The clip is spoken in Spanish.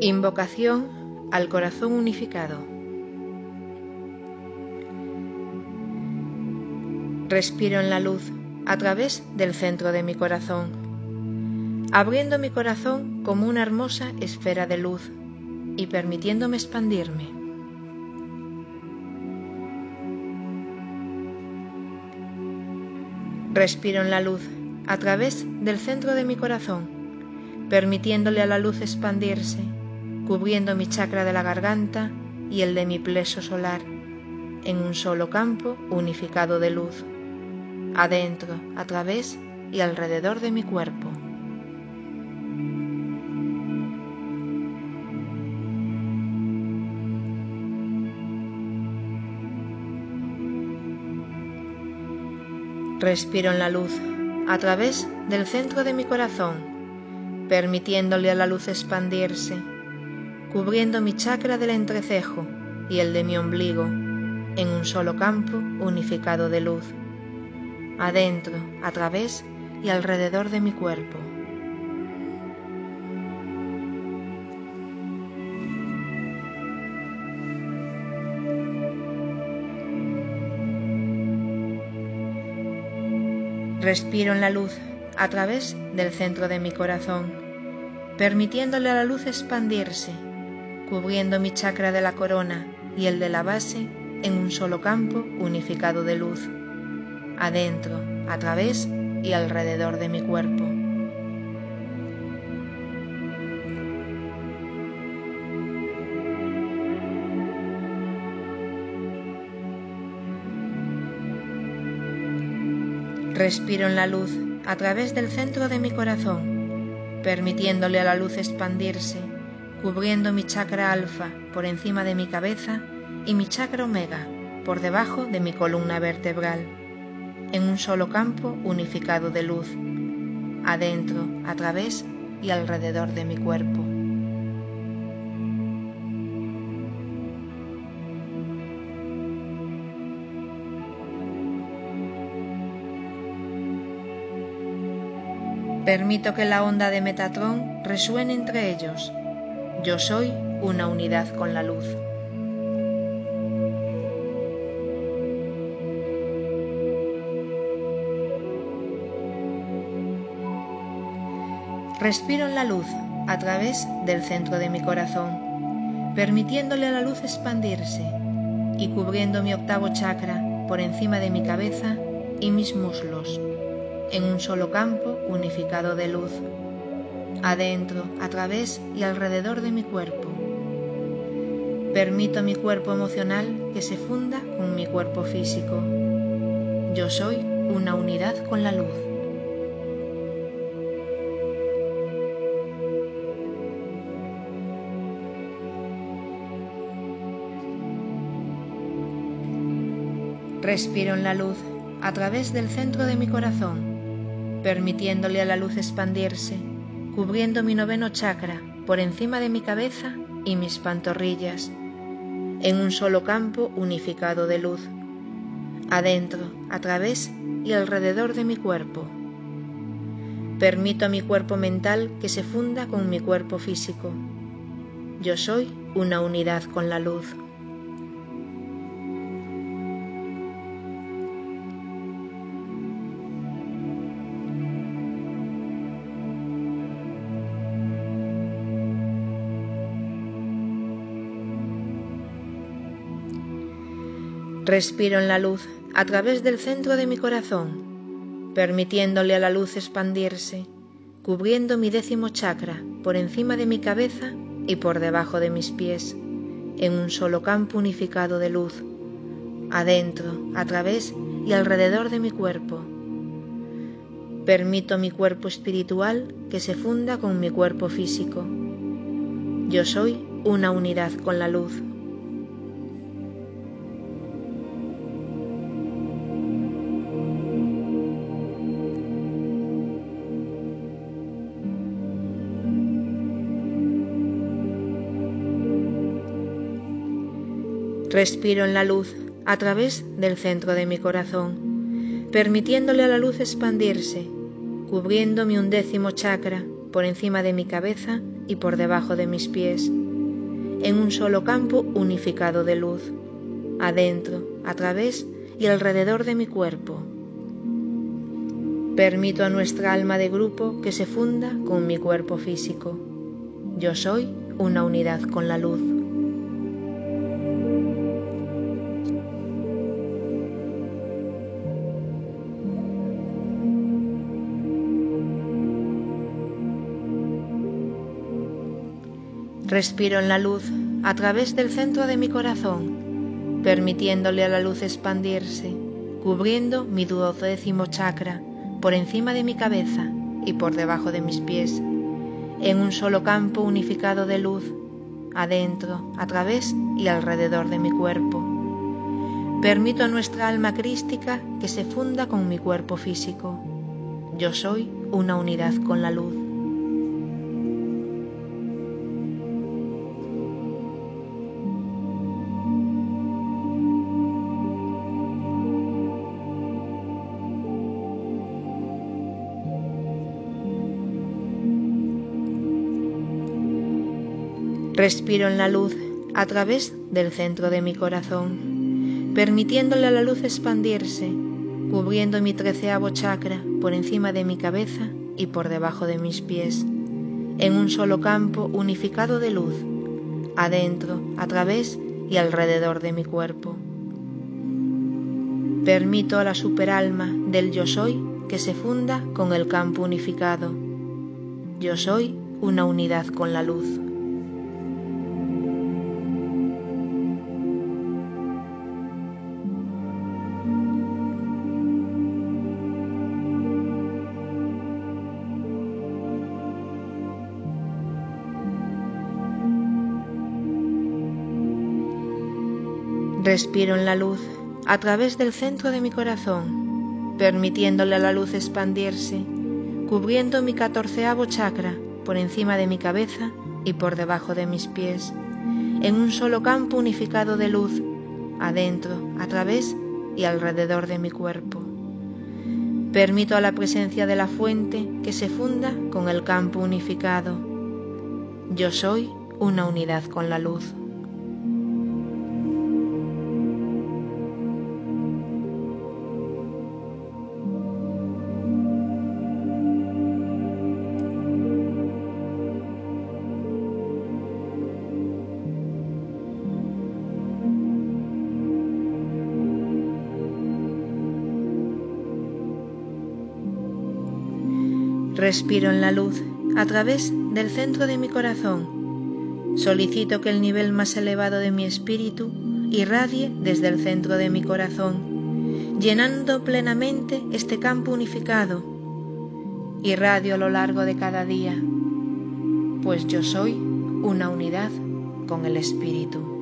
Invocación al corazón unificado. Respiro en la luz a través del centro de mi corazón, abriendo mi corazón como una hermosa esfera de luz y permitiéndome expandirme. Respiro en la luz a través del centro de mi corazón, permitiéndole a la luz expandirse, cubriendo mi chakra de la garganta y el de mi plexo solar, en un solo campo unificado de luz, adentro, a través y alrededor de mi cuerpo. Respiro en la luz a través del centro de mi corazón, permitiéndole a la luz expandirse, cubriendo mi chakra del entrecejo y el de mi ombligo en un solo campo unificado de luz, adentro, a través y alrededor de mi cuerpo. Respiro en la luz a través del centro de mi corazón, permitiéndole a la luz expandirse, cubriendo mi chakra de la corona y el de la base en un solo campo unificado de luz, adentro, a través y alrededor de mi cuerpo. Respiro en la luz a través del centro de mi corazón, permitiéndole a la luz expandirse, cubriendo mi chakra alfa por encima de mi cabeza y mi chakra omega por debajo de mi columna vertebral, en un solo campo unificado de luz, adentro, a través y alrededor de mi cuerpo. Permito que la onda de Metatron resuene entre ellos. Yo soy una unidad con la luz. Respiro en la luz a través del centro de mi corazón, permitiéndole a la luz expandirse y cubriendo mi octavo chakra por encima de mi cabeza y mis muslos en un solo campo unificado de luz, adentro, a través y alrededor de mi cuerpo. Permito mi cuerpo emocional que se funda con mi cuerpo físico. Yo soy una unidad con la luz. Respiro en la luz a través del centro de mi corazón permitiéndole a la luz expandirse, cubriendo mi noveno chakra por encima de mi cabeza y mis pantorrillas, en un solo campo unificado de luz, adentro, a través y alrededor de mi cuerpo. Permito a mi cuerpo mental que se funda con mi cuerpo físico. Yo soy una unidad con la luz. Respiro en la luz a través del centro de mi corazón, permitiéndole a la luz expandirse, cubriendo mi décimo chakra por encima de mi cabeza y por debajo de mis pies, en un solo campo unificado de luz, adentro, a través y alrededor de mi cuerpo. Permito mi cuerpo espiritual que se funda con mi cuerpo físico. Yo soy una unidad con la luz. Respiro en la luz a través del centro de mi corazón, permitiéndole a la luz expandirse, cubriendo mi undécimo chakra por encima de mi cabeza y por debajo de mis pies, en un solo campo unificado de luz, adentro, a través y alrededor de mi cuerpo. Permito a nuestra alma de grupo que se funda con mi cuerpo físico. Yo soy una unidad con la luz. Respiro en la luz a través del centro de mi corazón, permitiéndole a la luz expandirse, cubriendo mi duodécimo chakra por encima de mi cabeza y por debajo de mis pies, en un solo campo unificado de luz, adentro, a través y alrededor de mi cuerpo. Permito a nuestra alma crística que se funda con mi cuerpo físico. Yo soy una unidad con la luz. Respiro en la luz a través del centro de mi corazón, permitiéndole a la luz expandirse, cubriendo mi treceavo chakra por encima de mi cabeza y por debajo de mis pies, en un solo campo unificado de luz, adentro, a través y alrededor de mi cuerpo. Permito a la superalma del yo soy que se funda con el campo unificado. Yo soy una unidad con la luz. Respiro en la luz a través del centro de mi corazón, permitiéndole a la luz expandirse, cubriendo mi catorceavo chakra por encima de mi cabeza y por debajo de mis pies, en un solo campo unificado de luz, adentro, a través y alrededor de mi cuerpo. Permito a la presencia de la fuente que se funda con el campo unificado. Yo soy una unidad con la luz. Respiro en la luz a través del centro de mi corazón. Solicito que el nivel más elevado de mi espíritu irradie desde el centro de mi corazón, llenando plenamente este campo unificado. Irradio a lo largo de cada día, pues yo soy una unidad con el espíritu.